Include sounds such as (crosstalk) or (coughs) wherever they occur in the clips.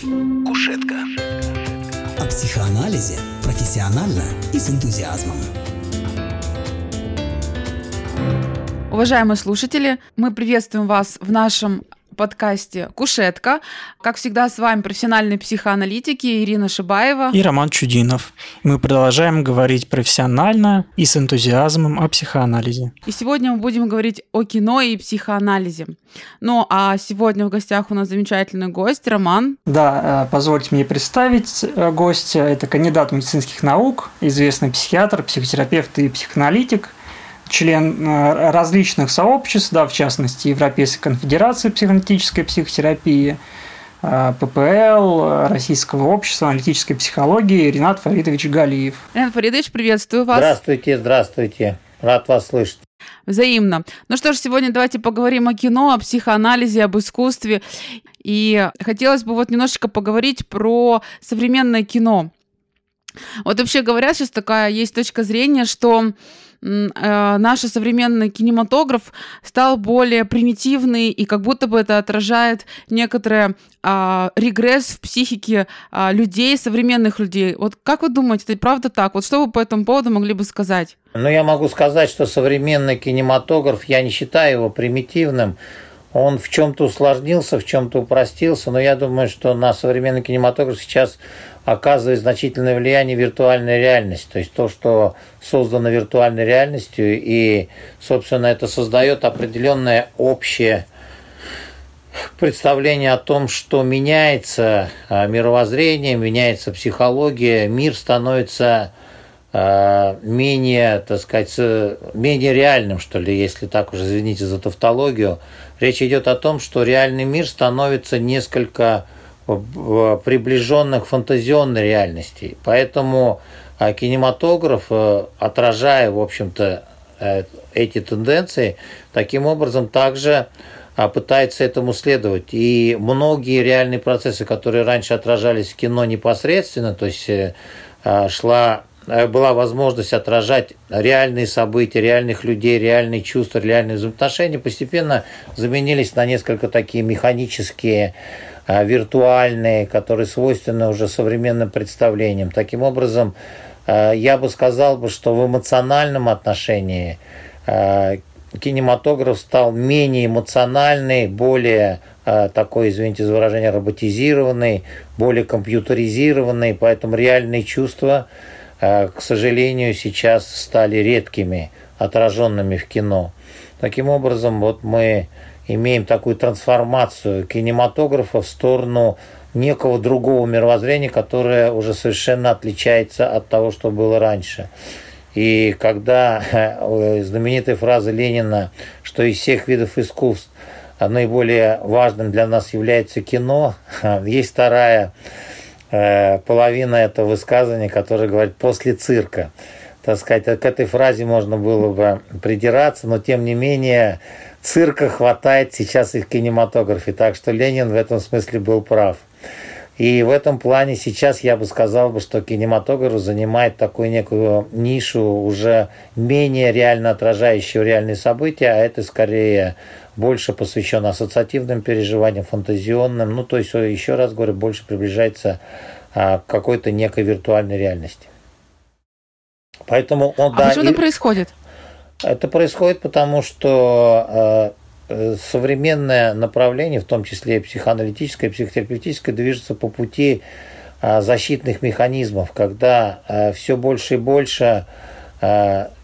Кушетка. О психоанализе профессионально и с энтузиазмом. Уважаемые слушатели, мы приветствуем вас в нашем подкасте «Кушетка». Как всегда, с вами профессиональные психоаналитики Ирина Шибаева и Роман Чудинов. Мы продолжаем говорить профессионально и с энтузиазмом о психоанализе. И сегодня мы будем говорить о кино и психоанализе. Ну, а сегодня в гостях у нас замечательный гость Роман. Да, э, позвольте мне представить э, гостя. Это кандидат медицинских наук, известный психиатр, психотерапевт и психоаналитик – член э, различных сообществ, да, в частности, Европейской конфедерации психоаналитической психотерапии, э, ППЛ, Российского общества аналитической психологии Ренат Фаридович Галиев. Ренат Фаридович, приветствую вас. Здравствуйте, здравствуйте. Рад вас слышать. Взаимно. Ну что ж, сегодня давайте поговорим о кино, о психоанализе, об искусстве. И хотелось бы вот немножечко поговорить про современное кино. Вот вообще говорят, сейчас такая есть точка зрения, что наш современный кинематограф стал более примитивный, и как будто бы это отражает некоторый а, регресс в психике а, людей, современных людей. Вот как вы думаете, это правда так? Вот что вы по этому поводу могли бы сказать? Ну, я могу сказать, что современный кинематограф, я не считаю его примитивным, он в чем-то усложнился, в чем-то упростился, но я думаю, что на современный кинематограф сейчас оказывает значительное влияние виртуальная реальность, то есть то, что создано виртуальной реальностью, и, собственно, это создает определенное общее представление о том, что меняется а, мировоззрение, меняется психология, мир становится а, менее, так сказать, менее реальным, что ли, если так уже, извините за тавтологию. Речь идет о том, что реальный мир становится несколько приближенных фантазионной реальности. Поэтому а, кинематограф, э, отражая, в общем-то, э, эти тенденции, таким образом также пытается этому следовать. И многие реальные процессы, которые раньше отражались в кино непосредственно, то есть э, шла была возможность отражать реальные события, реальных людей, реальные чувства, реальные взаимоотношения, постепенно заменились на несколько такие механические а, виртуальные, которые свойственны уже современным представлениям. Таким образом, а, я бы сказал, бы, что в эмоциональном отношении кинематограф стал менее эмоциональный, более такой, извините за выражение, роботизированный, более компьютеризированный, поэтому реальные чувства, к сожалению, сейчас стали редкими, отраженными в кино. Таким образом, вот мы имеем такую трансформацию кинематографа в сторону некого другого мировоззрения, которое уже совершенно отличается от того, что было раньше. И когда э, знаменитая фраза Ленина, что из всех видов искусств наиболее важным для нас является кино, (laughs) есть вторая э, половина этого высказывания, которая говорит «после цирка». Так сказать, к этой фразе можно было бы придираться, но тем не менее цирка хватает сейчас и в кинематографе, так что Ленин в этом смысле был прав. И в этом плане сейчас я бы сказал, бы, что кинематограф занимает такую некую нишу, уже менее реально отражающую реальные события, а это скорее больше посвящено ассоциативным переживаниям, фантазионным, ну то есть, еще раз говорю, больше приближается а, к какой-то некой виртуальной реальности. Поэтому он, а да, почему и... это происходит? Это происходит потому, что э, современное направление, в том числе и психоаналитическое, и психотерапевтическое, движется по пути э, защитных механизмов, когда э, все больше и больше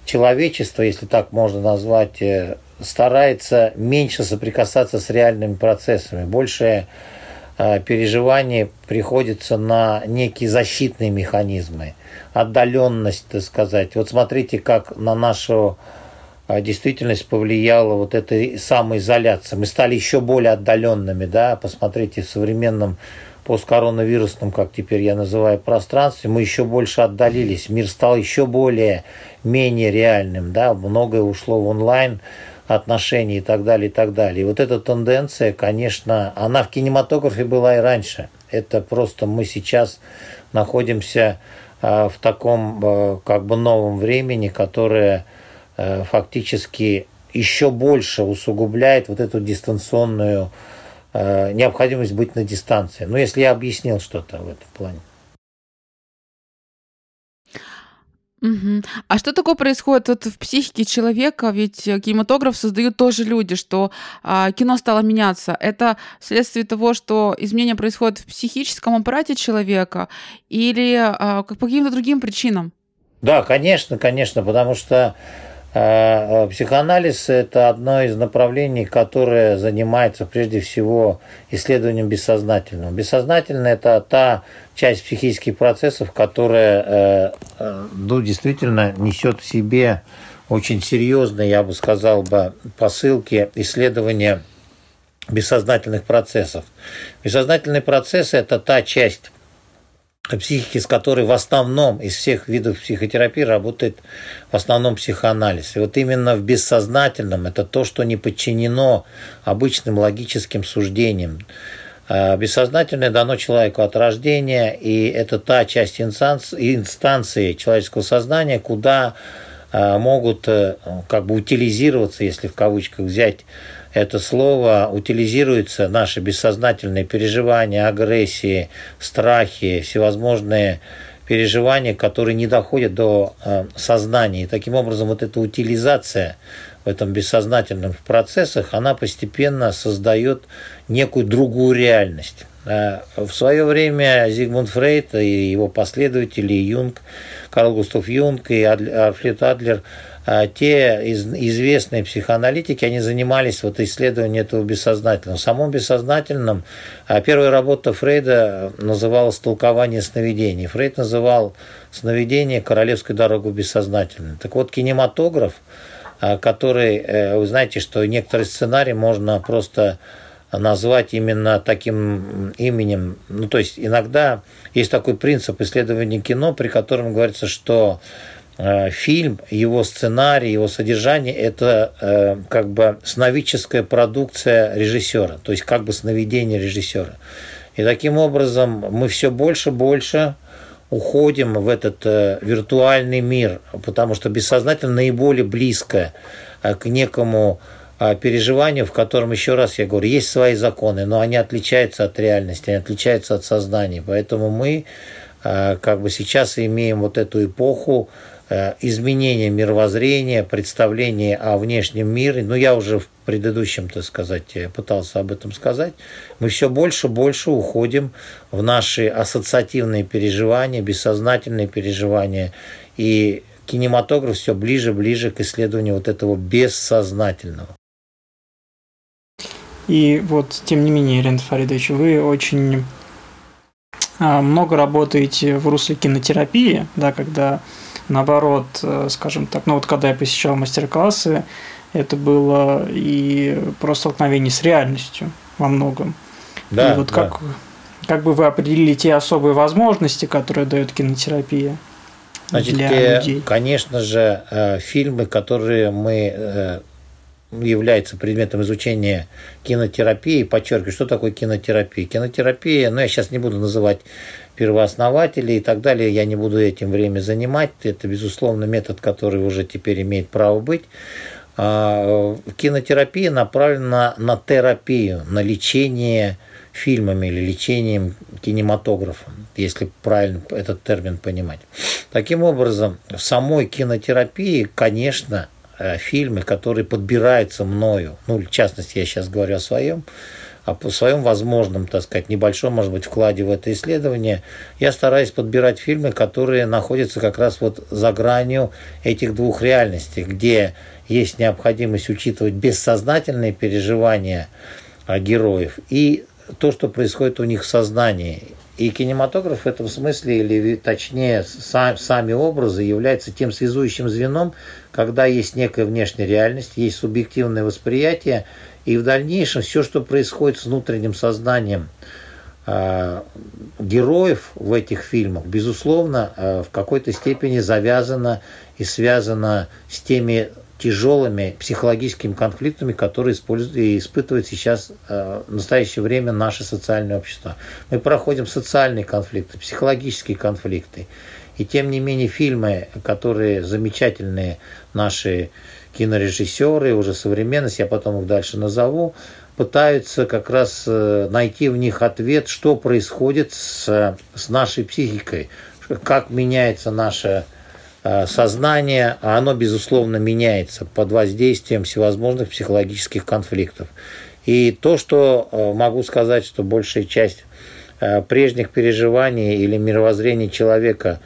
человечество, если так можно назвать, старается меньше соприкасаться с реальными процессами, больше переживаний приходится на некие защитные механизмы, отдаленность, так сказать. Вот смотрите, как на нашу а, действительность повлияла вот эта самоизоляция. Мы стали еще более отдаленными, да, посмотрите, в современном посткоронавирусном, как теперь я называю, пространстве, мы еще больше отдалились, мир стал еще более, менее реальным, да, многое ушло в онлайн, отношения и так далее, и так далее. И вот эта тенденция, конечно, она в кинематографе была и раньше. Это просто мы сейчас находимся а, в таком а, как бы новом времени, которое Э, фактически еще больше усугубляет вот эту дистанционную необходимость быть на дистанции. Ну, если я объяснил что-то в этом плане. Мгм. А что такое происходит вот в психике человека? Ведь э, кинематограф создают тоже люди, что а, кино стало меняться. Это вследствие того, что изменения происходят в психическом аппарате человека или а, по каким-то другим причинам? Да, конечно, конечно, потому что психоанализ – это одно из направлений, которое занимается прежде всего исследованием бессознательного. Бессознательное – это та часть психических процессов, которая э, э, ну, действительно несет в себе очень серьезные, я бы сказал бы, посылки исследования бессознательных процессов. Бессознательные процессы – это та часть психики, с которой в основном из всех видов психотерапии работает в основном психоанализ. И вот именно в бессознательном это то, что не подчинено обычным логическим суждениям. А бессознательное дано человеку от рождения, и это та часть инстанции человеческого сознания, куда а, могут э, как бы утилизироваться, если в кавычках взять это слово утилизируется, наши бессознательные переживания, агрессии, страхи, всевозможные переживания, которые не доходят до э, сознания. И таким образом вот эта утилизация в этом бессознательных процессах, она постепенно создает некую другую реальность. Э, в свое время Зигмунд Фрейд и его последователи, Юнг, Карл Густав Юнг и Альфред Адлер – а те известные психоаналитики, они занимались вот исследованием этого бессознательного. В самом бессознательном а первая работа Фрейда называлась «Толкование сновидений». Фрейд называл сновидение «Королевской дорогой бессознательной». Так вот, кинематограф, а, который, э, вы знаете, что некоторые сценарии можно просто назвать именно таким именем. Ну, то есть иногда есть такой принцип исследования кино, при котором говорится, что фильм, его сценарий, его содержание – это э, как бы сновидческая продукция режиссера, то есть как бы сновидение режиссера. И таким образом мы все больше и больше уходим в этот э, виртуальный мир, потому что бессознательно наиболее близко к некому переживанию, в котором, еще раз я говорю, есть свои законы, но они отличаются от реальности, они отличаются от сознания. Поэтому мы как бы сейчас имеем вот эту эпоху Э, изменение мировоззрения, представления о внешнем мире, ну я уже в предыдущем, так сказать, пытался об этом сказать, мы все больше и больше уходим в наши ассоциативные переживания, бессознательные переживания, и кинематограф все ближе и ближе к исследованию вот этого бессознательного. И вот, тем не менее, Ирина Фаридович, вы очень а, много работаете в русле кинотерапии, да, когда Наоборот, э, скажем так, ну вот когда я посещал мастер-классы, это было и про столкновение с реальностью во многом. Да, и вот да. как, как бы вы определили те особые возможности, которые дает кинотерапия Значит, для те, людей? Конечно же, э, фильмы, которые мы э, являются предметом изучения кинотерапии. Подчеркиваю, что такое кинотерапия? Кинотерапия, ну, я сейчас не буду называть первооснователей и так далее. Я не буду этим время занимать. Это, безусловно, метод, который уже теперь имеет право быть. А, кинотерапия направлена на терапию, на лечение фильмами или лечением кинематографом, если правильно этот термин понимать. Таким образом, в самой кинотерапии, конечно, э, фильмы, которые подбираются мною, ну, в частности, я сейчас говорю о своем, о своем возможном, так сказать, небольшом, может быть, вкладе в это исследование, я стараюсь подбирать фильмы, которые находятся как раз вот за гранью этих двух реальностей, где есть необходимость учитывать бессознательные переживания а, героев и то, что происходит у них в сознании. И кинематограф в этом смысле, или точнее сам, сами образы, являются тем связующим звеном, когда есть некая внешняя реальность, есть субъективное восприятие, и в дальнейшем все, что происходит с внутренним сознанием э, героев в этих фильмах, безусловно, э, в какой-то степени завязано и связано с теми тяжелыми психологическими конфликтами, которые используют и испытывает сейчас э, в настоящее время наше социальное общество. Мы проходим социальные конфликты, психологические конфликты. И тем не менее фильмы, которые замечательные наши кинорежиссеры, уже современность, я потом их дальше назову, пытаются как раз э, найти в них ответ, что происходит с, с нашей психикой, как меняется наше э, сознание, а оно, безусловно, меняется под воздействием всевозможных психологических конфликтов. И то, что э, могу сказать, что большая часть прежних переживаний или мировоззрения человека,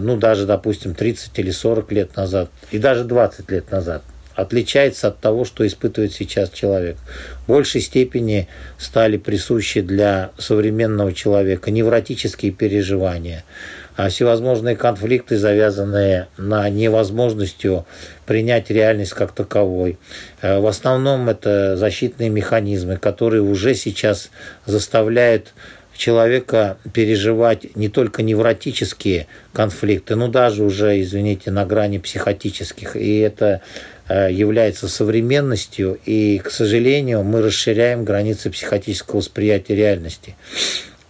ну, даже, допустим, 30 или 40 лет назад, и даже 20 лет назад – отличается от того, что испытывает сейчас человек. В большей степени стали присущи для современного человека невротические переживания, а всевозможные конфликты, завязанные на невозможностью принять реальность как таковой. Э, в основном это защитные механизмы, которые уже сейчас заставляют человека переживать не только невротические конфликты, но даже уже, извините, на грани психотических. И это Э, является современностью, и, к сожалению, мы расширяем границы психотического восприятия реальности.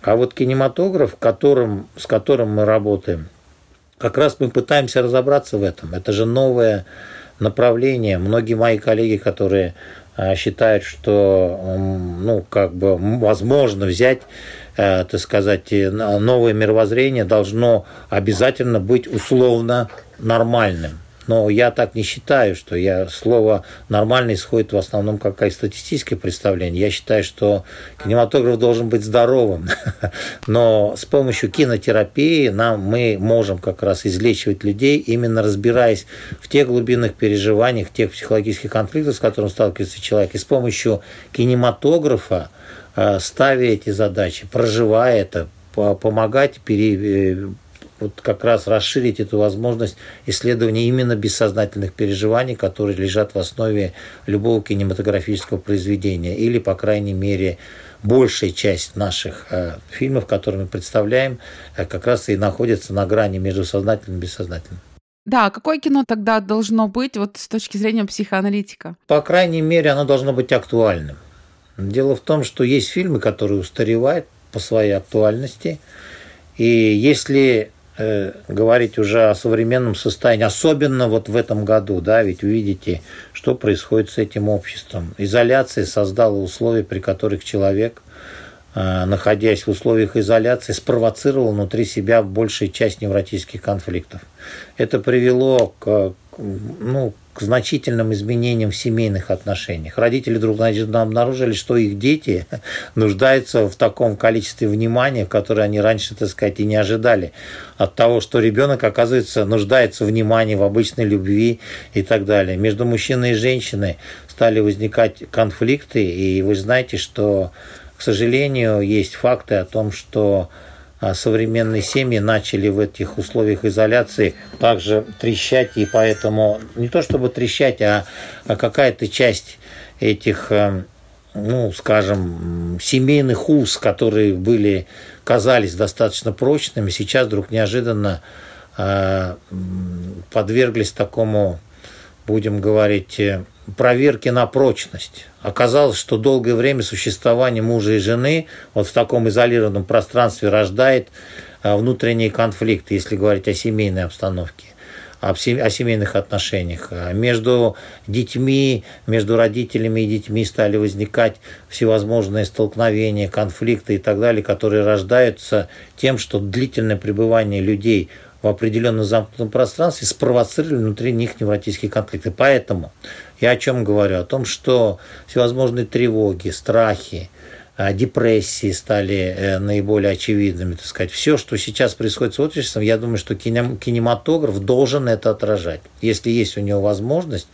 А вот кинематограф, которым, с которым мы работаем, как раз мы пытаемся разобраться в этом. Это же новое направление. Многие мои коллеги, которые э, считают, что ну, как бы возможно взять так сказать, новое мировоззрение должно обязательно быть условно нормальным. Но я так не считаю, что я слово «нормально» исходит в основном как статистическое представление. Я считаю, что кинематограф должен быть здоровым. (laughs) Но с помощью кинотерапии нам, мы можем как раз излечивать людей, именно разбираясь в тех глубинных переживаниях, тех психологических конфликтах, с которыми сталкивается человек. И с помощью кинематографа э, ставя эти задачи, проживая это, помогать пере, э, вот как раз расширить эту возможность исследования именно бессознательных переживаний, которые лежат в основе любого кинематографического произведения, или, по крайней мере, большая часть наших э, фильмов, которые мы представляем, э, как раз и находится на грани между сознательным и бессознательным. Да, какое кино тогда должно быть вот с точки зрения психоаналитика? По крайней мере, оно должно быть актуальным. Дело в том, что есть фильмы, которые устаревают по своей актуальности. И если Э, говорить уже о современном состоянии, особенно вот в этом году, да, ведь увидите, что происходит с этим обществом. Изоляция создала условия, при которых человек, э, находясь в условиях изоляции, спровоцировал внутри себя большую часть невротических конфликтов. Это привело к, ну, к значительным изменениям в семейных отношениях. Родители вдруг обнаружили, что их дети нуждаются в таком количестве внимания, которое они раньше, так сказать, и не ожидали. От того, что ребенок, оказывается, нуждается в внимании, в обычной любви и так далее. Между мужчиной и женщиной стали возникать конфликты, и вы знаете, что, к сожалению, есть факты о том, что современные семьи начали в этих условиях изоляции также трещать, и поэтому не то чтобы трещать, а, а какая-то часть этих, э, ну, скажем, семейных уз, которые были, казались достаточно прочными, сейчас вдруг неожиданно э, подверглись такому, будем говорить, э, проверки на прочность. Оказалось, что долгое время существование мужа и жены вот в таком изолированном пространстве рождает а, внутренние конфликты, если говорить о семейной обстановке о семейных отношениях. А между детьми, между родителями и детьми стали возникать всевозможные столкновения, конфликты и так далее, которые рождаются тем, что длительное пребывание людей в определенном замкнутом пространстве спровоцировали внутри них невротические конфликты. Поэтому я о чем говорю? О том, что всевозможные тревоги, страхи, а, депрессии стали э, наиболее очевидными, так сказать. Все, что сейчас происходит с обществом, я думаю, что кинематограф должен это отражать. Если есть у него возможность,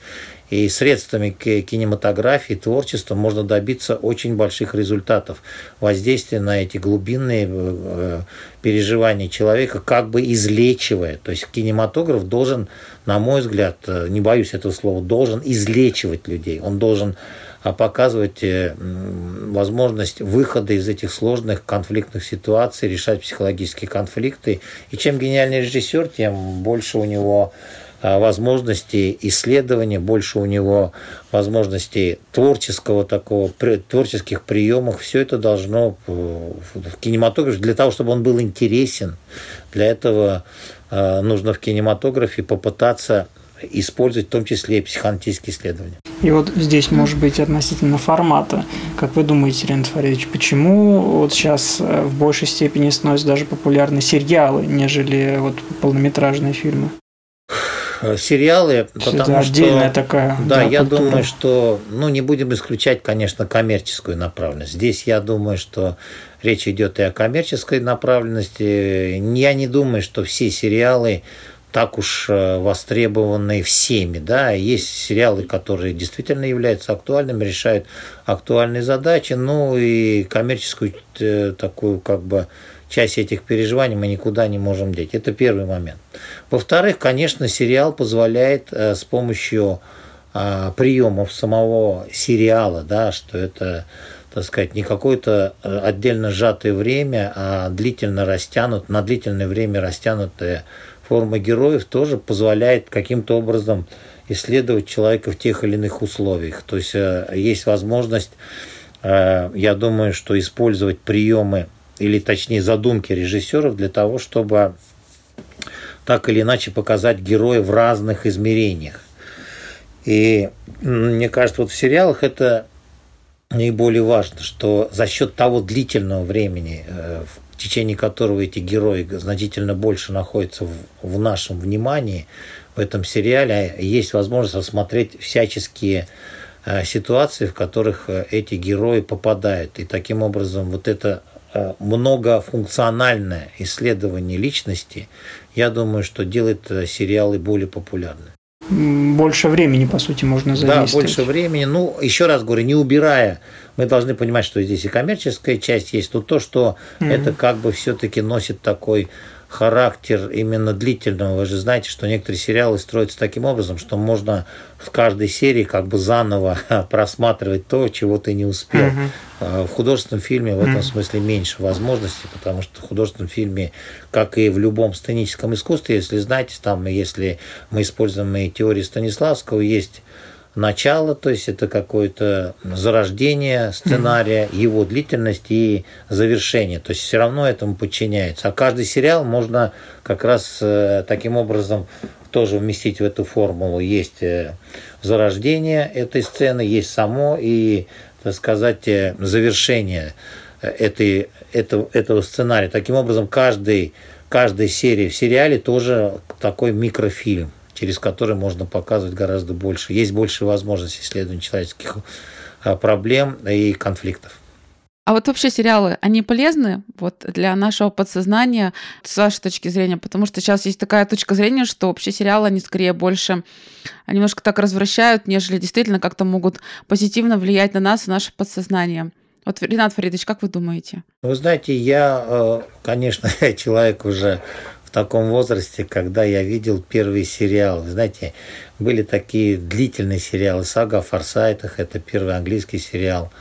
и средствами кинематографии, творчества можно добиться очень больших результатов. Воздействия на эти глубинные э, переживания человека, как бы излечивая. То есть кинематограф должен, на мой взгляд, э, не боюсь этого слова, должен излечивать людей. Он должен а показывать э, возможность выхода из этих сложных конфликтных ситуаций, решать психологические конфликты. И чем гениальный режиссер, тем больше у него возможностей исследования, больше у него возможностей творческого такого, творческих приемов. Все это должно в кинематографе, для того, чтобы он был интересен, для этого а, нужно в кинематографе попытаться использовать в том числе и психоаналитические исследования. И вот здесь, может быть, относительно формата, как вы думаете, Ренат Фаридович, почему вот сейчас э, в большей степени становятся даже популярны сериалы, нежели вот полнометражные фильмы? Сериалы, потому Это отдельная что, такая. Да, я культура. думаю, что, ну, не будем исключать, конечно, коммерческую направленность. Здесь я думаю, что речь идет и о коммерческой направленности. Я не думаю, что все сериалы так уж э, востребованы всеми, да, есть сериалы, которые действительно являются актуальными, решают актуальные задачи, ну и коммерческую э, такую как бы часть этих переживаний мы никуда не можем деть. Это первый момент. Во-вторых, конечно, сериал позволяет э, с помощью приемов самого сериала, да, что это так сказать, не какое-то отдельно сжатое время, а длительно растянут, на длительное время растянутое форма героев тоже позволяет каким-то образом исследовать человека в тех или иных условиях. То есть э, есть возможность, э, я думаю, что использовать приемы или точнее задумки режиссеров для того, чтобы так или иначе показать героя в разных измерениях. И мне кажется, вот в сериалах это наиболее важно, что за счет того длительного времени, э, в течение которого эти герои значительно больше находятся в, нашем внимании, в этом сериале есть возможность рассмотреть всяческие э, ситуации, в которых э, эти герои попадают. И таким образом вот это многофункциональное исследование личности, я думаю, что делает сериалы более популярны. Больше времени, по сути, можно задействовать. Да, больше времени. Ну, еще раз говорю, не убирая мы должны понимать, что здесь и коммерческая часть есть, но то, что mm-hmm. это как бы все-таки носит такой характер именно длительного. Вы же знаете, что некоторые сериалы строятся таким образом, что можно в каждой серии как бы заново (laughs) просматривать то, чего ты не успел. Uh-huh. В художественном фильме в этом смысле меньше возможностей, потому что в художественном фильме, как и в любом сценическом искусстве, если знаете, там, если мы используем и теории Станиславского, есть начало, то есть это какое-то зарождение сценария, mm-hmm. его длительность и завершение. То есть все равно этому подчиняется. А каждый сериал можно как раз э, таким образом тоже вместить в эту формулу. Есть э, зарождение этой сцены, есть само и, так сказать, э, завершение этой, этого, этого сценария. Таким образом, каждый, каждой серии в сериале тоже такой микрофильм через который можно показывать гораздо больше. Есть больше возможностей исследования человеческих а, проблем и конфликтов. А вот вообще сериалы, они полезны вот для нашего подсознания с вашей точки зрения? Потому что сейчас есть такая точка зрения, что вообще сериалы, они скорее больше немножко так развращают, нежели действительно как-то могут позитивно влиять на нас и наше подсознание. Вот, Ренат Фаридович, как вы думаете? Вы знаете, я, э, конечно, (laughs) человек уже таком возрасте, когда я видел первый сериал. Знаете, были такие длительные сериалы. Сага о Форсайтах, это первый английский сериал.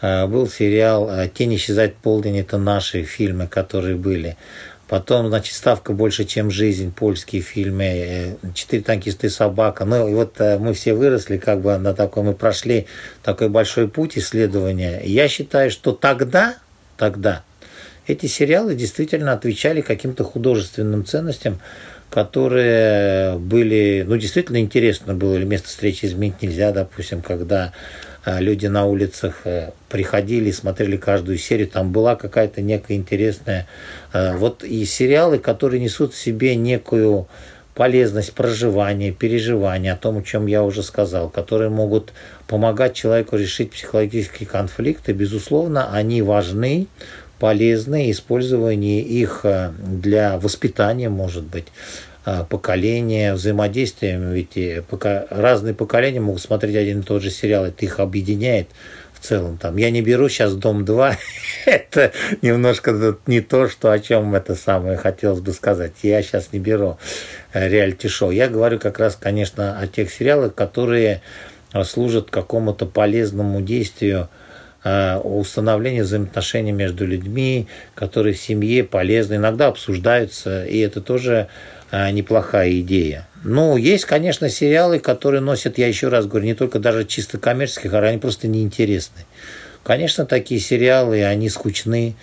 А, был сериал а, «Тень исчезает полдень», это наши фильмы, которые были. Потом, значит, «Ставка больше, чем жизнь», польские фильмы, э, «Четыре танкиста и собака». Ну, и вот э, мы все выросли, как бы на такой, мы прошли такой большой путь исследования. Я считаю, что тогда, тогда эти сериалы действительно отвечали каким-то художественным ценностям, которые были, ну, действительно интересно было, или место встречи изменить нельзя, допустим, когда а, люди на улицах э, приходили и смотрели каждую серию, там была какая-то некая интересная... А, вот и сериалы, которые несут в себе некую полезность проживания, переживания, о том, о чем я уже сказал, которые могут помогать человеку решить психологические конфликты, безусловно, они важны, полезны, использование их э, для воспитания, может быть, э, поколения, взаимодействия, ведь пока разные поколения могут смотреть один и тот же сериал, это их объединяет в целом. Там, я не беру сейчас «Дом-2», (laughs) это немножко не то, что о чем это самое хотелось бы сказать. Я сейчас не беру э, реалити-шоу. Я говорю как раз, конечно, о тех сериалах, которые служат какому-то полезному действию Э, установления взаимоотношений между людьми, которые в семье полезны, иногда обсуждаются, и это тоже э, неплохая идея. Ну, есть, конечно, сериалы, которые носят, я еще раз говорю, не только даже чисто коммерческих, а они просто неинтересны. Конечно, такие сериалы, они скучны,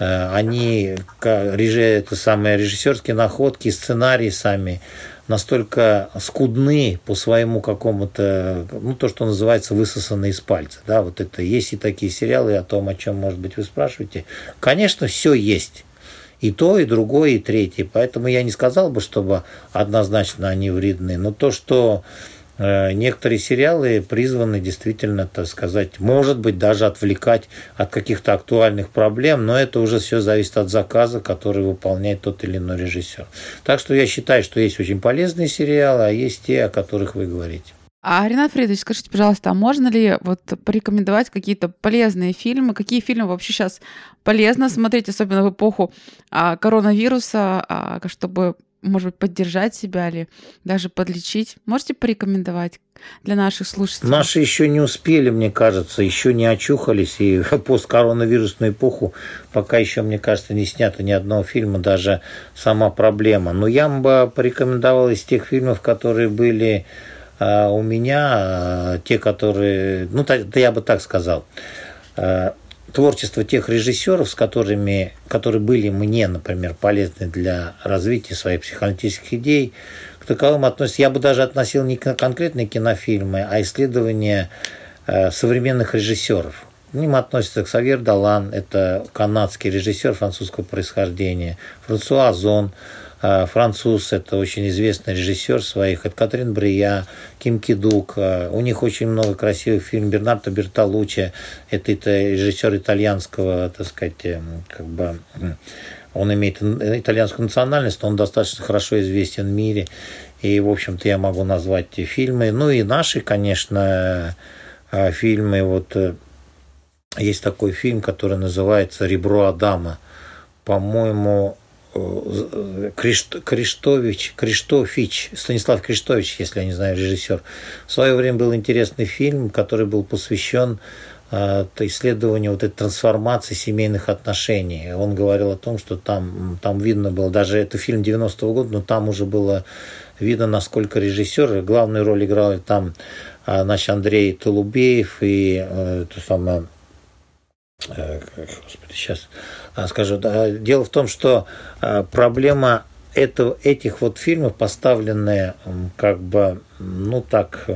они, это самые режиссерские находки, сценарии сами, настолько скудны по своему какому-то, ну, то, что называется высосанные из пальца. Да, вот это есть и такие сериалы о том, о чем, может быть, вы спрашиваете. Конечно, все есть. И то, и другое, и третье. Поэтому я не сказал бы, чтобы однозначно они вредны. Но то, что некоторые сериалы призваны действительно, так сказать, может быть, даже отвлекать от каких-то актуальных проблем, но это уже все зависит от заказа, который выполняет тот или иной режиссер. Так что я считаю, что есть очень полезные сериалы, а есть те, о которых вы говорите. А, Ренат Фридович, скажите, пожалуйста, а можно ли вот порекомендовать какие-то полезные фильмы? Какие фильмы вообще сейчас полезно смотреть, особенно в эпоху а, коронавируса, а, чтобы может быть, поддержать себя или даже подлечить? Можете порекомендовать для наших слушателей? Наши еще не успели, мне кажется, еще не очухались, и (laughs) посткоронавирусную эпоху пока еще, мне кажется, не снято ни одного фильма, даже сама проблема. Но я бы порекомендовал из тех фильмов, которые были а, у меня, а, те, которые, ну, я бы так сказал, а, творчество тех режиссеров, с которыми, которые были мне, например, полезны для развития своих психоаналитических идей, к таковым относятся, я бы даже относил не конкретные кинофильмы, а исследования э, современных режиссеров. К ним относится Ксавьер Далан, это канадский режиссер французского происхождения, Франсуа Зон, француз, это очень известный режиссер своих, это Катрин Брия, Ким Кидук, а, у них очень много красивых фильмов, Бернардо Бертолуччи, это, это режиссер итальянского, так сказать, эм, как бы, он имеет итальянскую национальность, он достаточно хорошо известен в мире, и, в общем-то, я могу назвать те фильмы, ну и наши, конечно, фильмы, вот э, есть такой фильм, который называется «Ребро Адама», по-моему, Криштович, Криштофич, Станислав Криштович, если я не знаю, режиссер. В свое время был интересный фильм, который был посвящен э, исследованию вот этой трансформации семейных отношений. Он говорил о том, что там, там видно было, даже это фильм 90-го года, но там уже было видно, насколько режиссер, главную роль играл там э, наш Андрей Толубеев и э, то самое Э, господи, сейчас а, скажу. Дело в том, что а, проблема это, этих вот фильмов, поставленная как бы, ну так,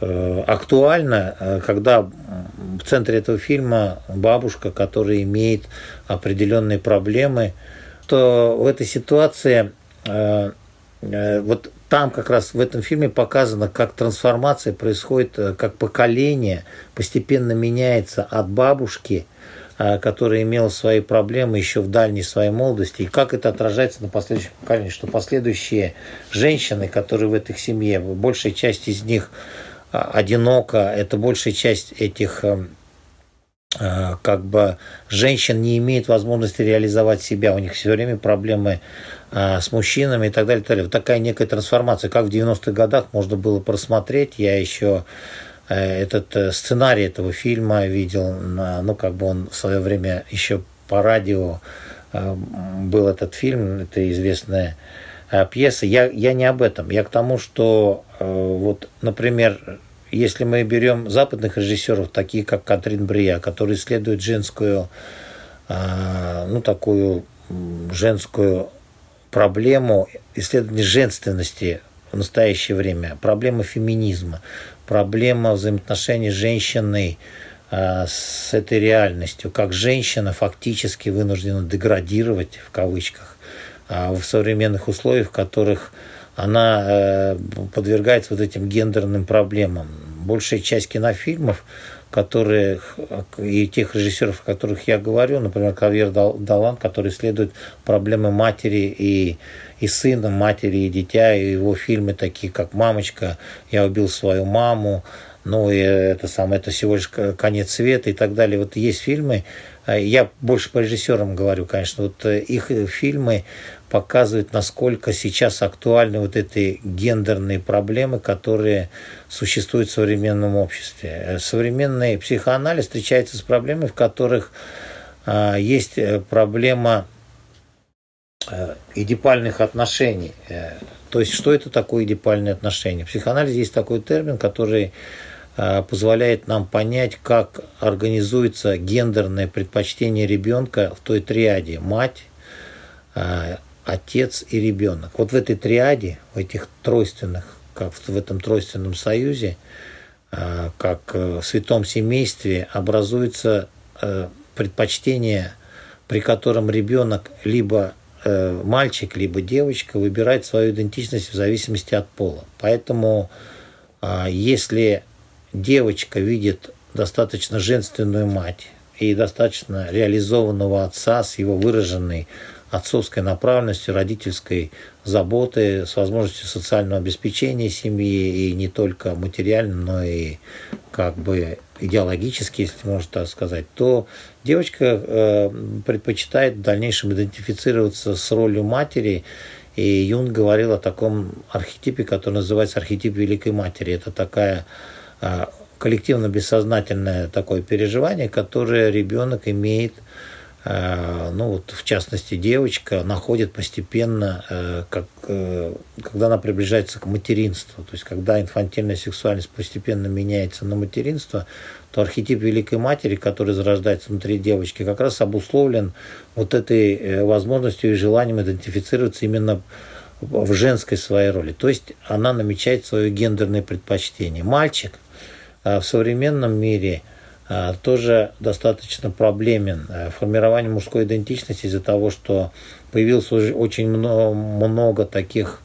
э, актуально, э, когда в центре этого фильма бабушка, которая имеет определенные проблемы, то в этой ситуации вот там как раз в этом фильме показано, как трансформация происходит, э, как поколение постепенно меняется от бабушки, э, которая имела свои проблемы еще в дальней своей молодости, и как это отражается на последующих поколениях, что последующие женщины, которые в этой семье, большая часть из них э, одинока, это большая часть этих как бы женщин не имеет возможности реализовать себя, у них все время проблемы а, с мужчинами и так далее. И так далее. Вот такая некая трансформация, как в 90-х годах можно было просмотреть. Я еще этот э, сценарий этого фильма видел, ну, как бы он в свое время еще по радио э, был этот фильм, это известная пьеса. Я, я не об этом. Я к тому, что вот, например, если мы берем западных режиссеров, такие как Катрин Брия, которые исследуют женскую, ну, такую женскую проблему исследования женственности в настоящее время, проблема феминизма, проблема взаимоотношений женщины а, с этой реальностью, как женщина фактически вынуждена деградировать, в кавычках, а, в современных условиях, в которых она э, подвергается вот этим гендерным проблемам. Большая часть кинофильмов которые, и тех режиссеров, о которых я говорю, например, Кавьер Далан, который исследует проблемы матери и, и сына, матери и дитя, и его фильмы такие, как «Мамочка», «Я убил свою маму», ну, и это самое, это всего лишь конец света и так далее. Вот есть фильмы, а, я больше по режиссерам говорю, конечно, вот э, их фильмы показывают, насколько сейчас актуальны вот эти гендерные проблемы, которые существуют в современном обществе. Э, современный психоанализ встречается с проблемами, в которых а, есть э, проблема эдипальных отношений. То есть, что это такое эдипальные отношения? В психоанализе есть такой термин, который э, позволяет нам понять, как организуется гендерное предпочтение ребенка в той триаде мать, э, отец и ребенок. Вот в этой триаде, в этих тройственных, как в этом тройственном союзе, как в святом семействе образуется предпочтение, при котором ребенок либо Э, мальчик либо девочка выбирает свою идентичность в зависимости от пола. Поэтому если девочка видит достаточно женственную мать и достаточно реализованного отца с его выраженной отцовской направленностью, родительской заботы, с возможностью социального обеспечения семьи и не только материально, но и как бы идеологически, если можно так сказать, то девочка э, предпочитает в дальнейшем идентифицироваться с ролью матери. И Юнг говорил о таком архетипе, который называется архетип Великой Матери. Это такая коллективно-бессознательное такое переживание, которое ребенок имеет Э, ну вот в частности девочка находит постепенно, э, как, э, когда она приближается к материнству, то есть когда инфантильная сексуальность постепенно меняется на материнство, то архетип Великой Матери, который зарождается внутри девочки, как раз обусловлен вот этой возможностью и желанием идентифицироваться именно в женской своей роли. То есть она намечает свое гендерное предпочтение. Мальчик в современном мире – а, тоже достаточно проблемен. Э, формирование мужской идентичности из-за того, что появилось очень много, много таких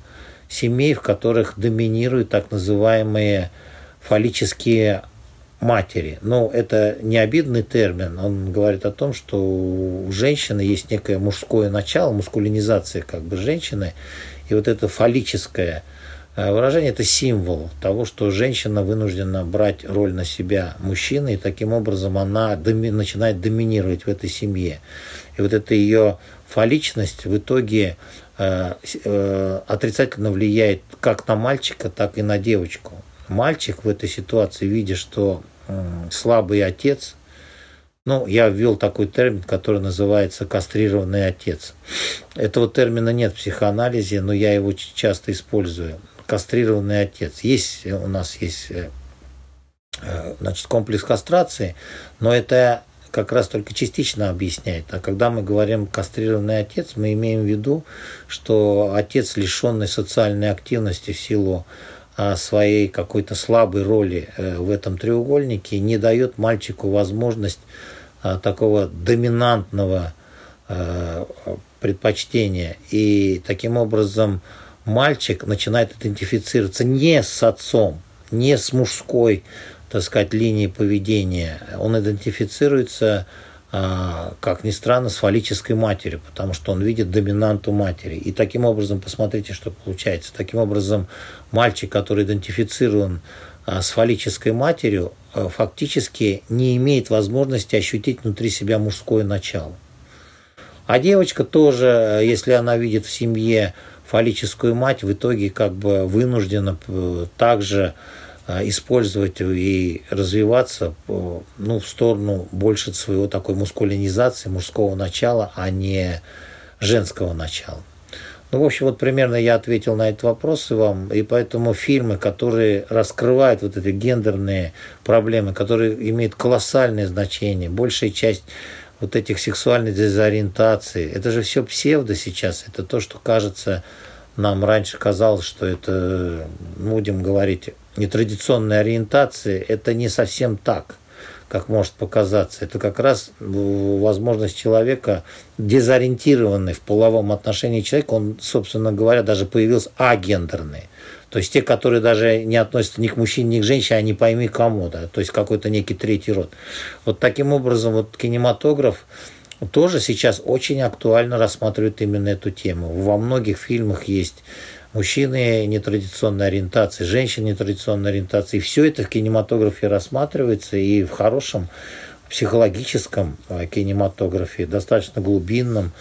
семей, в которых доминируют так называемые фаллические матери. Но это не обидный термин. Он говорит о том, что у женщины есть некое мужское начало, мускулинизация как бы женщины. И вот это фаллическое – выражение – это символ того, что женщина вынуждена брать роль на себя мужчины, и таким образом она доми, начинает доминировать в этой семье. И вот эта ее фаличность в итоге э, э, отрицательно влияет как на мальчика, так и на девочку. Мальчик в этой ситуации, видя, что э, слабый отец, ну, я ввел такой термин, который называется кастрированный отец. Этого термина нет в психоанализе, но я его часто использую кастрированный отец. Есть у нас есть э, э, значит, комплекс кастрации, но это как раз только частично объясняет. А когда мы говорим кастрированный отец, мы имеем в виду, что отец, лишенный социальной активности в силу а, своей какой-то слабой роли э, в этом треугольнике, не дает мальчику возможность а, такого доминантного предпочтения. И таким образом мальчик начинает идентифицироваться не с отцом, не с мужской, так сказать, линией поведения. Он идентифицируется, а, как ни странно, с фаллической матерью, потому что он видит доминанту матери. И таким образом, посмотрите, что получается. Таким образом, мальчик, который идентифицирован а, с фаллической матерью, а, фактически не имеет возможности ощутить внутри себя мужское начало. А девочка тоже, если она видит в семье фаллическую мать в итоге как бы вынуждена э, также э, использовать и развиваться э, ну, в сторону больше своего такой мускулинизации, мужского начала, а не женского начала. Ну, в общем, вот примерно я ответил на эти вопросы вам, и поэтому фильмы, которые раскрывают вот эти гендерные проблемы, которые имеют колоссальное значение, большая часть вот этих сексуальных дезориентаций. Это же все псевдо сейчас. Это то, что кажется, нам раньше казалось, что это, ну, будем говорить, нетрадиционная ориентация. Это не совсем так, как может показаться. Это как раз возможность человека, дезориентированный в половом отношении человека, он, собственно говоря, даже появился агендерный. То есть те, которые даже не относятся ни к мужчине, ни к женщине, а не пойми кому, да, то есть какой-то некий третий род. Вот таким образом вот кинематограф тоже сейчас очень актуально рассматривает именно эту тему. Во многих фильмах есть мужчины нетрадиционной ориентации, женщины нетрадиционной ориентации. И все это в кинематографе рассматривается и в хорошем психологическом а, кинематографе, достаточно глубинном,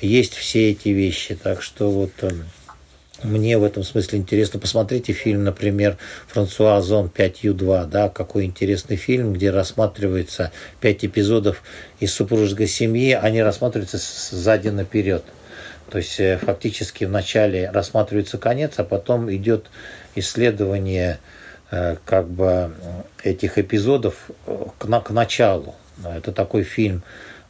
есть все эти вещи. Так что вот эм, мне в этом смысле интересно. Посмотрите фильм, например, Франсуа Зон 5Ю2, да, какой интересный фильм, где рассматривается пять эпизодов из супружеской семьи, они рассматриваются сзади наперед. То есть э, фактически вначале рассматривается конец, а потом идет исследование э, как бы этих эпизодов к, на, к началу. Это такой фильм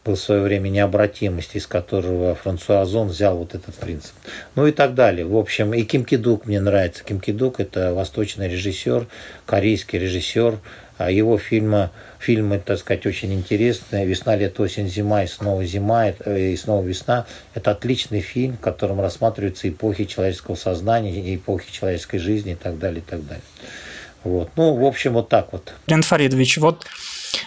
был в свое время «Необратимость», из которого Франсуа Озон взял вот этот принцип. Ну и так далее. В общем, и Ким Кидук мне нравится. Ким Кидук – это восточный режиссер, корейский режиссер. А его фильмы, фильмы, так сказать, очень интересные. «Весна, лето, осень, зима» и снова зима, и снова весна. Это отличный фильм, в котором рассматриваются эпохи человеческого сознания, эпохи человеческой жизни и так далее, и так далее. Вот. Ну, в общем, вот так вот. Лен Фаридович, вот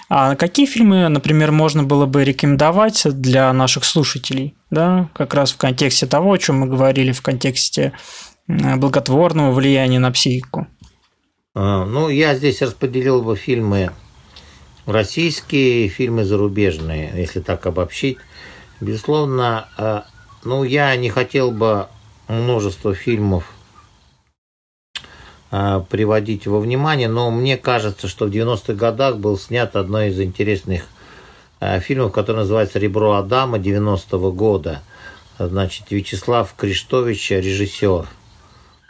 а какие фильмы, например, можно было бы рекомендовать для наших слушателей? Да, как раз в контексте того, о чем мы говорили, в контексте благотворного влияния на психику. А, ну, я здесь распределил бы фильмы российские, фильмы зарубежные, если так обобщить. Безусловно, а, ну, я не хотел бы множество фильмов приводить во внимание, но мне кажется, что в 90-х годах был снят одно из интересных а, фильмов, который называется «Ребро Адама» 90-го года. Значит, Вячеслав Криштович, режиссер.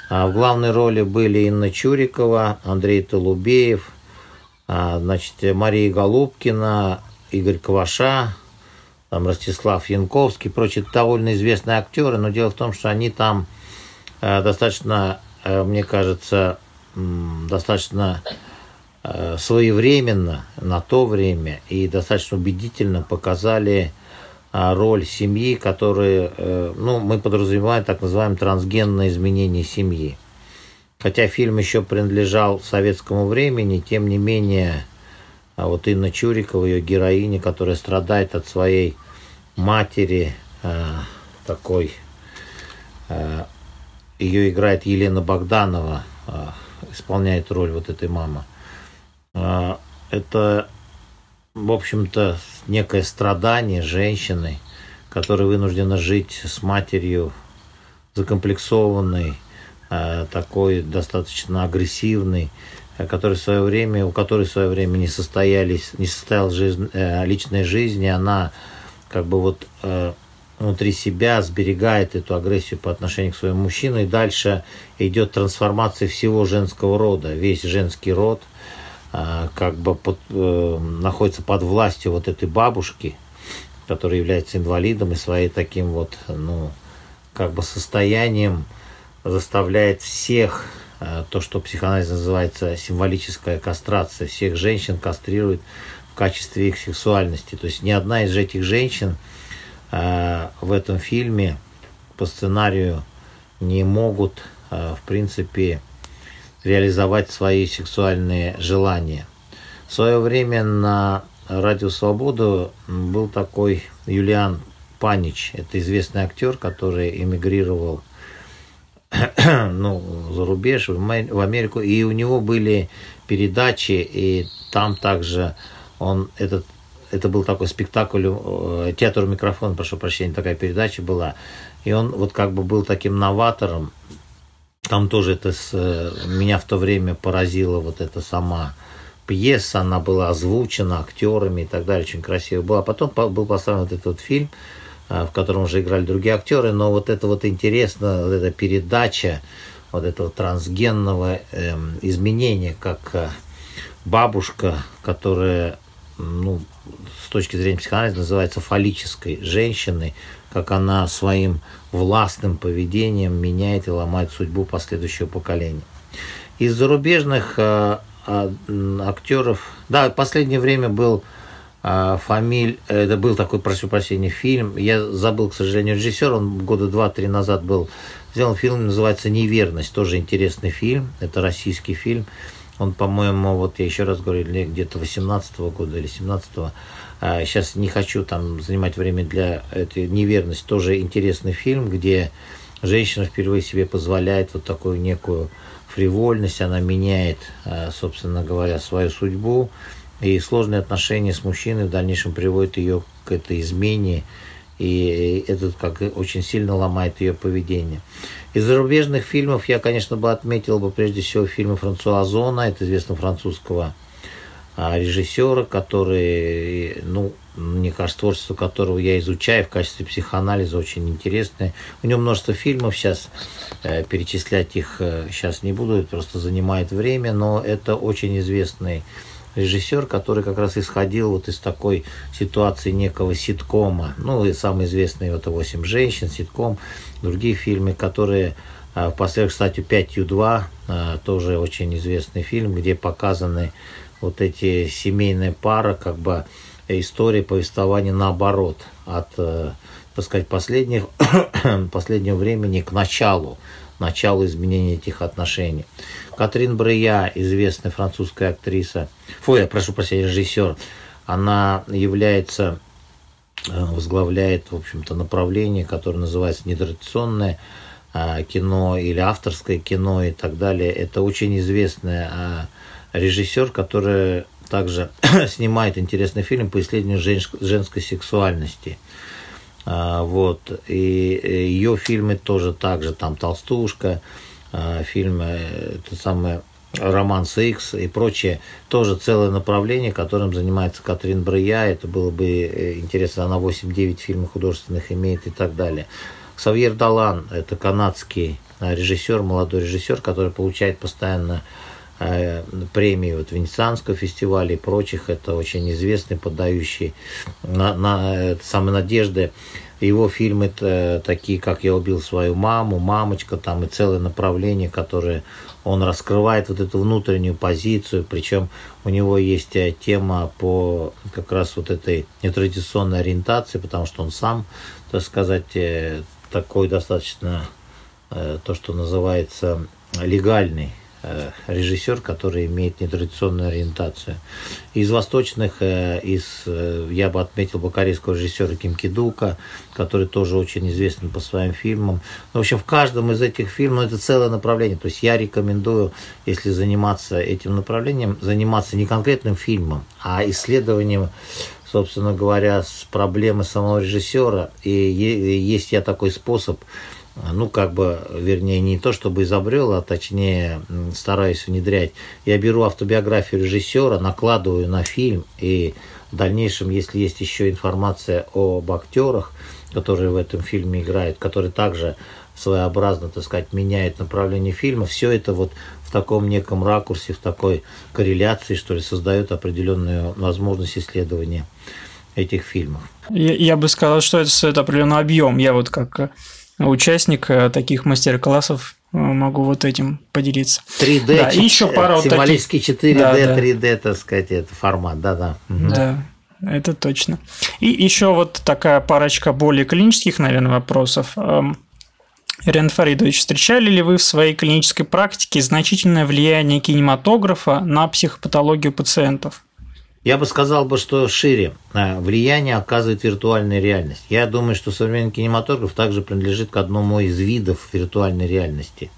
А в главной роли были Инна Чурикова, Андрей Толубеев, значит, Мария Голубкина, Игорь Кваша, там Ростислав Янковский, прочие довольно известные актеры, но дело в том, что они там достаточно мне кажется, достаточно э, своевременно на то время и достаточно убедительно показали а, роль семьи, которые, э, ну, мы подразумеваем так называемое трансгенное изменение семьи. Хотя фильм еще принадлежал советскому времени, тем не менее, а вот Инна Чурикова, ее героиня, которая страдает от своей матери, такой ее играет Елена Богданова, а, исполняет роль вот этой мамы. А, это, в общем-то, некое страдание женщины, которая вынуждена жить с матерью закомплексованной, а, такой достаточно агрессивной, который в свое время, у которой в свое время не состоялись, не состоялась жизнь, э, личная жизнь, и она как бы вот э, внутри себя сберегает эту агрессию по отношению к своему мужчине, и дальше идет трансформация всего женского рода. Весь женский род а, как бы под, э, находится под властью вот этой бабушки, которая является инвалидом и своей таким вот, ну, как бы состоянием заставляет всех, э, то, что психоанализ называется символическая кастрация, всех женщин кастрирует в качестве их сексуальности. То есть ни одна из этих женщин – в этом фильме по сценарию не могут, э, в принципе, реализовать свои сексуальные желания. В свое время на Радио Свободу был такой Юлиан Панич. Это известный актер, который эмигрировал (clears throat) ну, за рубеж, в Америку. И у него были передачи, и там также он, этот это был такой спектакль, э, театр микрофон, прошу прощения, такая передача была. И он вот как бы был таким новатором. Там тоже это с, э, меня в то время поразила вот эта сама пьеса, она была озвучена актерами и так далее, очень красиво было. А потом был поставлен вот этот фильм, э, в котором уже играли другие актеры, но вот это вот интересно, вот эта передача вот этого трансгенного э, изменения, как бабушка, которая ну, с точки зрения психоанализа называется фаллической женщиной, как она своим властным поведением меняет и ломает судьбу последующего поколения. Из зарубежных э, э, актеров, да, в последнее время был э, фамиль, это был такой, прошу прощения, фильм, я забыл, к сожалению, режиссер, он года два-три назад был сделан фильм, называется «Неверность», тоже интересный фильм, это российский фильм, он, по-моему, вот я еще раз говорю, где-то 18 -го года или 17 -го. Сейчас не хочу там занимать время для этой неверности. Тоже интересный фильм, где женщина впервые себе позволяет вот такую некую фривольность, она меняет, а, собственно говоря, свою судьбу, и сложные отношения с мужчиной в дальнейшем приводят ее к этой измене, и это как очень сильно ломает ее поведение. Из зарубежных фильмов я, конечно, бы отметил бы прежде всего фильмы Франсуа Озона, это известного французского а, режиссера, который, ну, мне кажется, творчество которого я изучаю в качестве психоанализа очень интересное. У него множество фильмов сейчас, э, перечислять их э, сейчас не буду, это просто занимает время, но это очень известный режиссер, который как раз исходил вот из такой ситуации некого ситкома. Ну, и самый известный это «Восемь женщин», ситком, другие фильмы, которые а, впоследствии, кстати, 5Ю2, а, тоже очень известный фильм, где показаны вот эти семейные пары, как бы история повествования наоборот, от, э, так сказать, последних, (coughs) последнего времени к началу, началу изменения этих отношений. Катрин Брея, известная французская актриса, фу, я прошу прощения, режиссер, она является, э, возглавляет, в общем-то, направление, которое называется нетрадиционное э, кино или авторское кино и так далее. Это очень известная режиссер, который также (clears throat) снимает интересный фильм по исследованию женской сексуальности. А, вот. И ее фильмы тоже так же, там «Толстушка», а, фильмы, это самое роман Икс и прочее, тоже целое направление, которым занимается Катрин Брея. Это было бы э, интересно, она 8-9 фильмов художественных имеет и так далее. Ксавьер Далан – это канадский режиссер, молодой режиссер, который получает постоянно Э, премии вот, Венецианского фестиваля и прочих. Это очень известный, подающий на, на э, самые надежды. Его фильмы такие, как «Я убил свою маму», «Мамочка», там и целое направление, которое он раскрывает вот эту внутреннюю позицию, причем у него есть э, тема по как раз вот этой нетрадиционной ориентации, потому что он сам, так сказать, такой достаточно, то, что называется, легальный Э, режиссер, который имеет нетрадиционную ориентацию. Из восточных, э, из, э, я бы отметил бы корейского режиссера Ким Кидука, который тоже очень известен по своим фильмам. Ну, в общем, в каждом из этих фильмов это целое направление. То есть я рекомендую, если заниматься этим направлением, заниматься не конкретным фильмом, а исследованием собственно говоря, с проблемой самого режиссера. И есть я такой способ ну, как бы, вернее, не то чтобы изобрел, а точнее стараюсь внедрять. Я беру автобиографию режиссера, накладываю на фильм, и в дальнейшем, если есть еще информация об актерах, которые в этом фильме играют, которые также своеобразно, так сказать, меняют направление фильма, все это вот в таком неком ракурсе, в такой корреляции, что ли, создает определенную возможность исследования этих фильмов. Я, я бы сказал, что это создает определенный объем. Я вот как участник э, таких мастер-классов э, могу вот этим поделиться. 3D, да, и еще пара вот таких... 4D, да, 3D, да. так сказать, это формат, да-да. Угу. Да, это точно. И еще вот такая парочка более клинических, наверное, вопросов. Эм, Ирен Фаридович, встречали ли вы в своей клинической практике значительное влияние кинематографа на психопатологию пациентов? Я бы сказал бы, что шире э, влияние оказывает виртуальная реальность. Я думаю, что современный кинематограф также принадлежит к одному из видов виртуальной реальности.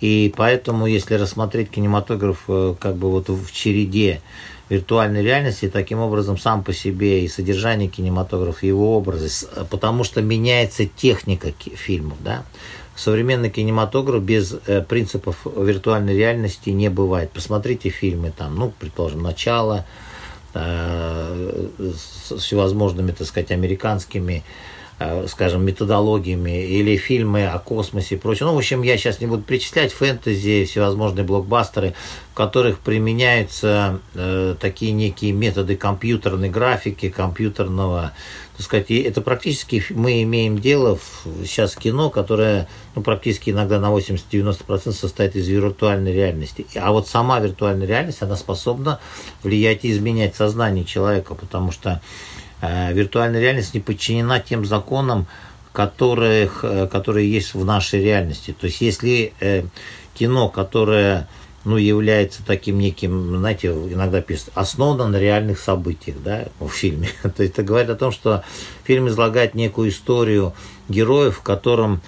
И поэтому, если рассмотреть кинематограф э, как бы вот в череде виртуальной реальности, таким образом сам по себе и содержание кинематографа, и его образы, потому что меняется техника фильмов, да. Современный кинематограф без э, принципов виртуальной реальности не бывает. Посмотрите фильмы там, ну, предположим, «Начало», Э, с всевозможными, так сказать, американскими э, скажем, методологиями или фильмы о космосе и прочее. Ну, в общем, я сейчас не буду перечислять фэнтези, всевозможные блокбастеры, в которых применяются э, такие некие методы компьютерной графики, компьютерного так сказать, и это практически мы имеем дело в, сейчас кино, которое ну, практически иногда на 80-90% состоит из виртуальной реальности. А вот сама виртуальная реальность, она способна влиять и изменять сознание человека, потому что э, виртуальная реальность не подчинена тем законам, которых, э, которые есть в нашей реальности. То есть если э, кино, которое ну, является таким неким, знаете, иногда пишут, основано на реальных событиях, да, в фильме. (laughs) То есть это говорит о том, что фильм излагает некую историю героев, в котором,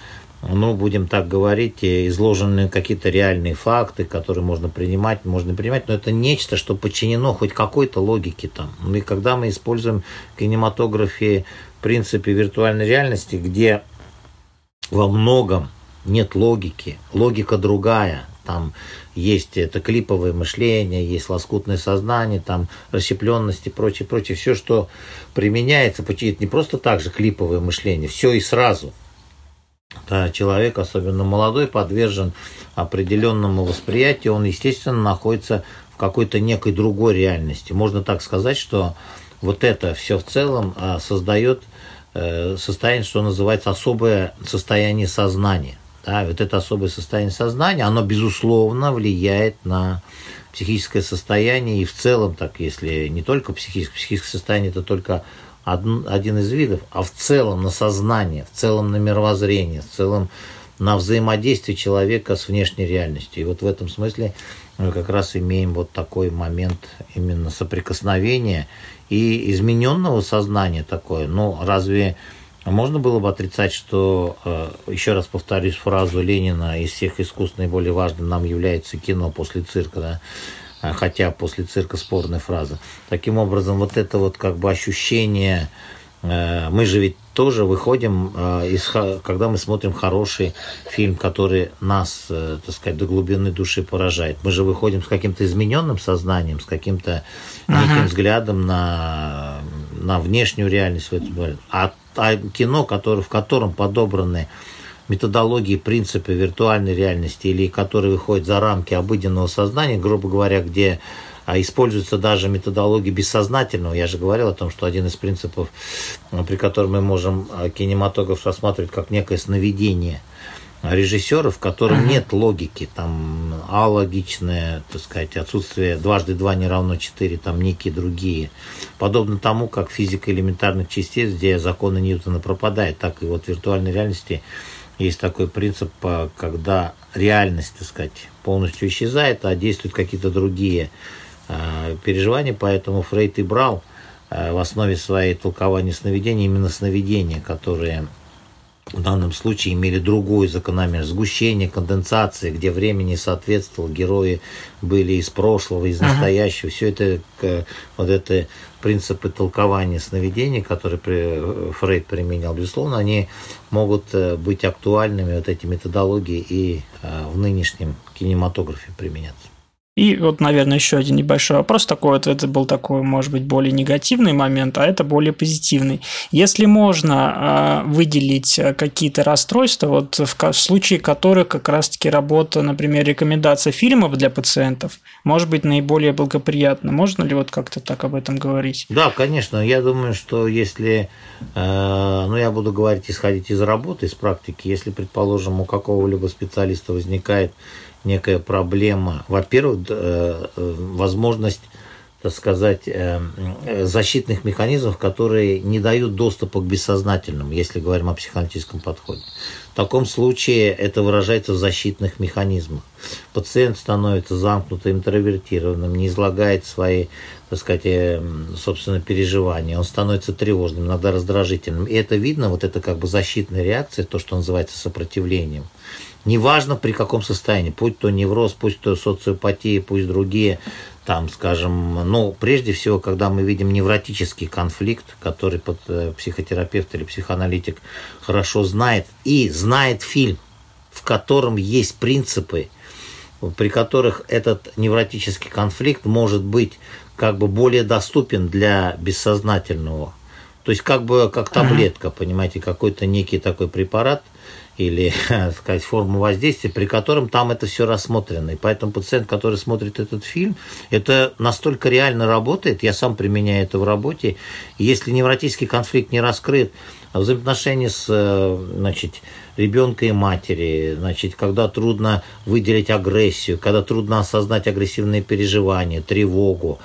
ну, будем так говорить, изложены какие-то реальные факты, которые можно принимать, можно не принимать, но это нечто, что подчинено хоть какой-то логике там. Ну, и когда мы используем в кинематографе принципы виртуальной реальности, где во многом нет логики, логика другая, Там есть это клиповое мышление, есть лоскутное сознание, там расщепленность и прочее, прочее. Все, что применяется, это не просто так же клиповое мышление, все и сразу. Да, человек, особенно молодой, подвержен определенному восприятию, он, естественно, находится в какой-то некой другой реальности. Можно так сказать, что вот это все в целом а, создает э, состояние, что называется особое состояние сознания. Да, вот это особое состояние сознания, оно, безусловно, влияет на психическое состояние и в целом, так если не только психическое, психическое состояние это только один, из видов, а в целом на сознание, в целом на мировоззрение, в целом на взаимодействие человека с внешней реальностью. И вот в этом смысле мы как раз имеем вот такой момент именно соприкосновения и измененного сознания такое. Ну, разве можно было бы отрицать, что, э, еще раз повторюсь фразу Ленина, из всех искусств наиболее важным нам является кино после цирка, да? А, хотя после цирка спорная фраза. Таким образом, вот это вот как бы ощущение, э, мы же ведь тоже выходим, э, из, когда мы смотрим хороший фильм, который нас, э, так сказать, до глубины души поражает. Мы же выходим с каким-то измененным сознанием, с каким-то неким uh-huh. взглядом на, на внешнюю реальность. А, а кино, который, в котором подобраны методологии, принципы виртуальной реальности или которые выходят за рамки обыденного сознания, грубо говоря, где а используется даже методология бессознательного. Я же говорил о том, что один из принципов, э, при котором мы можем э, кинематограф рассматривать как некое сновидение режиссеров, в котором uh-huh. нет логики, там алогичное, так сказать, отсутствие дважды два не равно четыре, там некие другие. Подобно тому, как физика элементарных частиц, где законы Ньютона пропадает, так и вот в виртуальной реальности есть такой принцип, когда реальность, так сказать, полностью исчезает, а действуют какие-то другие э, переживания, поэтому Фрейд и брал э, в основе своей толкования сновидения именно сновидения, которые в данном случае имели другую закономерность. Сгущение, конденсации, где время не соответствовало, герои были из прошлого, из настоящего. Ага. Все это, вот это принципы толкования сновидений, которые Фрейд применял, безусловно, они могут э, быть актуальными, вот эти методологии, и э, в нынешнем кинематографе применяться. И вот, наверное, еще один небольшой вопрос такой. Вот это был такой, может быть, более негативный момент, а это более позитивный. Если можно э, выделить какие-то расстройства, вот в, в случае которых как раз-таки работа, например, рекомендация фильмов для пациентов, может быть наиболее благоприятна. Можно ли вот как-то так об этом говорить? Да, конечно. Я думаю, что если, э, ну, я буду говорить, исходить из работы, из практики, если, предположим, у какого-либо специалиста возникает некая проблема. Во-первых, э, возможность так сказать, э, защитных механизмов, которые не дают доступа к бессознательному, если говорим о психоаналитическом подходе. В таком случае это выражается в защитных механизмах. Пациент становится замкнутым, интровертированным, не излагает свои, так сказать, э, собственно, переживания. Он становится тревожным, иногда раздражительным. И это видно, вот это как бы защитная реакция, то, что называется сопротивлением. Неважно при каком состоянии, будь то невроз, пусть то социопатия, пусть другие, там, скажем, ну, прежде всего, когда мы видим невротический конфликт, который под э, психотерапевт или психоаналитик хорошо знает, и знает фильм, в котором есть принципы, при которых этот невротический конфликт может быть как бы более доступен для бессознательного. То есть как бы как таблетка, понимаете, какой-то некий такой препарат – или, (laughs) так сказать, форму воздействия, при котором там это все рассмотрено. И поэтому пациент, который смотрит этот фильм, это настолько реально работает, я сам применяю это в работе. если невротический конфликт не раскрыт, а взаимоотношения с э, значит, ребенка и матери, значит, когда трудно выделить агрессию, когда трудно осознать агрессивные переживания, тревогу,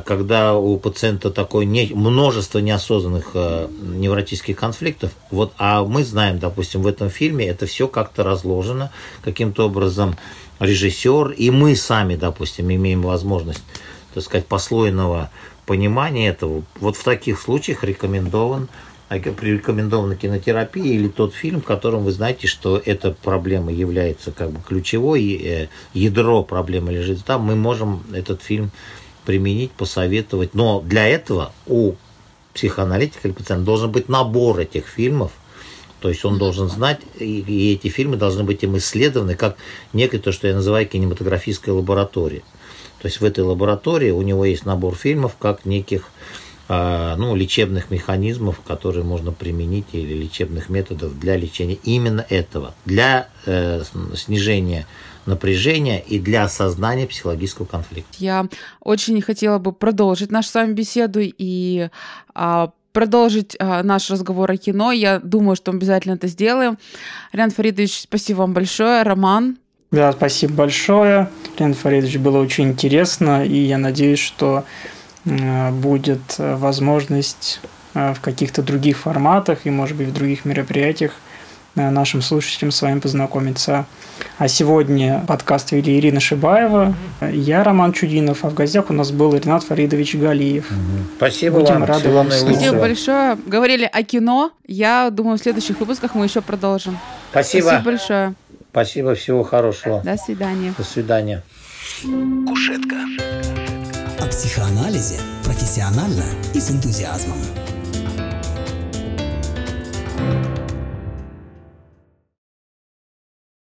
когда у пациента такое не, множество неосознанных э, невротических конфликтов, вот, а мы знаем, допустим, в этом фильме это все как-то разложено, каким-то образом режиссер и мы сами, допустим, имеем возможность, так сказать, послойного понимания этого. Вот в таких случаях рекомендован рекомендована кинотерапия или тот фильм, в котором вы знаете, что эта проблема является как бы ключевой, э, ядро проблемы лежит там, мы можем этот фильм применить, посоветовать. Но для этого у психоаналитика или пациента должен быть набор этих фильмов, То есть он должен знать, и, и эти фильмы должны быть им исследованы как некое то, что я называю кинематографической лабораторией. То есть в этой лаборатории у него есть набор фильмов как неких а, ну, лечебных механизмов, которые можно применить, или лечебных методов для лечения именно этого, для э, снижения напряжения и для осознания психологического конфликта. Я очень хотела бы продолжить нашу с вами беседу и а, продолжить а, наш разговор о кино. Я думаю, что мы обязательно это сделаем. Рян Фаридович, спасибо вам большое. Роман. Да, спасибо большое. Рян Фаридович, было очень интересно, и я надеюсь, что э, будет возможность э, в каких-то других форматах и, может быть, в других мероприятиях э, нашим слушателям с вами познакомиться. А сегодня подкаст вели Ирина Шибаева, я Роман Чудинов, а в гостях у нас был Ренат Фаридович Галиев. Спасибо Будем вам. рады вам. Спасибо большое. Говорили о кино. Я думаю, в следующих выпусках мы еще продолжим. Спасибо. Спасибо большое. Спасибо. Всего хорошего. До свидания. До свидания. Кушетка. О психоанализе профессионально и с энтузиазмом.